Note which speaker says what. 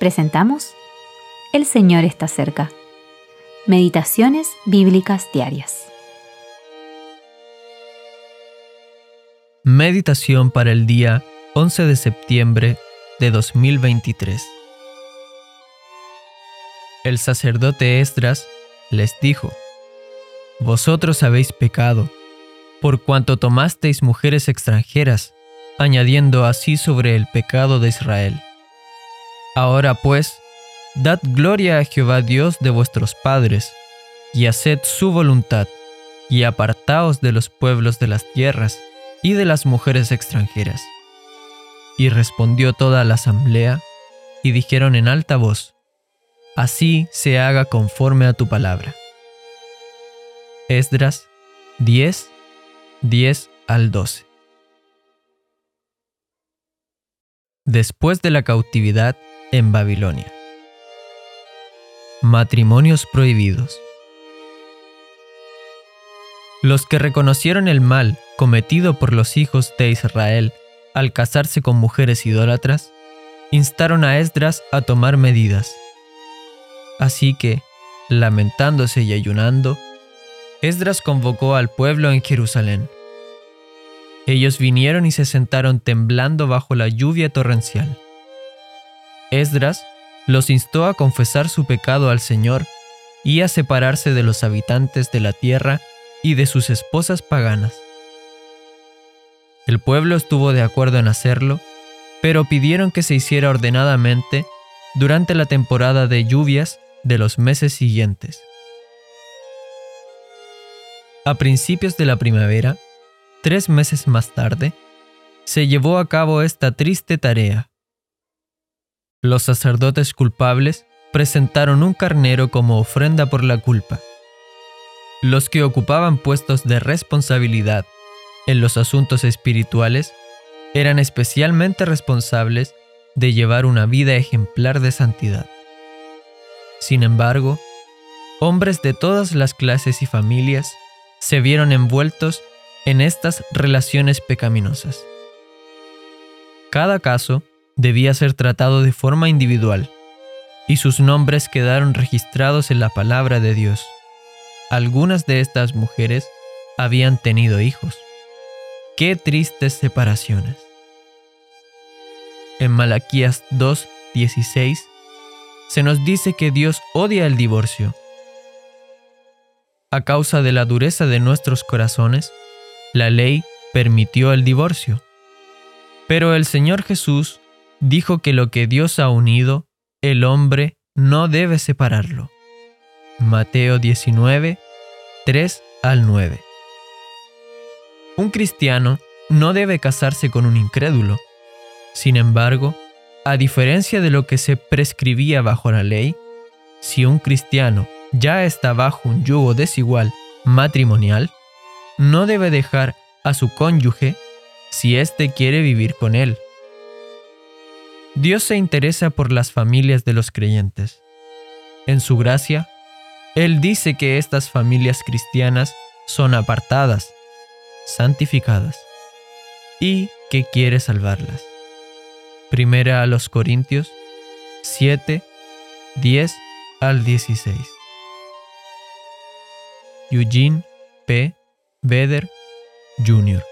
Speaker 1: presentamos El Señor está cerca. Meditaciones Bíblicas Diarias.
Speaker 2: Meditación para el día 11 de septiembre de 2023. El sacerdote Esdras les dijo, Vosotros habéis pecado, por cuanto tomasteis mujeres extranjeras, añadiendo así sobre el pecado de Israel. Ahora pues, dad gloria a Jehová Dios de vuestros padres, y haced su voluntad, y apartaos de los pueblos de las tierras y de las mujeres extranjeras. Y respondió toda la asamblea, y dijeron en alta voz, Así se haga conforme a tu palabra. Esdras 10, 10 al 12. Después de la cautividad, en Babilonia. Matrimonios prohibidos. Los que reconocieron el mal cometido por los hijos de Israel al casarse con mujeres idólatras, instaron a Esdras a tomar medidas. Así que, lamentándose y ayunando, Esdras convocó al pueblo en Jerusalén. Ellos vinieron y se sentaron temblando bajo la lluvia torrencial. Esdras los instó a confesar su pecado al Señor y a separarse de los habitantes de la tierra y de sus esposas paganas. El pueblo estuvo de acuerdo en hacerlo, pero pidieron que se hiciera ordenadamente durante la temporada de lluvias de los meses siguientes. A principios de la primavera, tres meses más tarde, se llevó a cabo esta triste tarea. Los sacerdotes culpables presentaron un carnero como ofrenda por la culpa. Los que ocupaban puestos de responsabilidad en los asuntos espirituales eran especialmente responsables de llevar una vida ejemplar de santidad. Sin embargo, hombres de todas las clases y familias se vieron envueltos en estas relaciones pecaminosas. Cada caso debía ser tratado de forma individual, y sus nombres quedaron registrados en la palabra de Dios. Algunas de estas mujeres habían tenido hijos. Qué tristes separaciones. En Malaquías 2:16 se nos dice que Dios odia el divorcio. A causa de la dureza de nuestros corazones, la ley permitió el divorcio. Pero el Señor Jesús dijo que lo que Dios ha unido, el hombre no debe separarlo. Mateo 19, 3 al 9. Un cristiano no debe casarse con un incrédulo. Sin embargo, a diferencia de lo que se prescribía bajo la ley, si un cristiano ya está bajo un yugo desigual matrimonial, no debe dejar a su cónyuge si éste quiere vivir con él. Dios se interesa por las familias de los creyentes. En su gracia, Él dice que estas familias cristianas son apartadas, santificadas, y que quiere salvarlas. Primera a los Corintios 7, 10 al 16. Eugene P. Vedder Jr.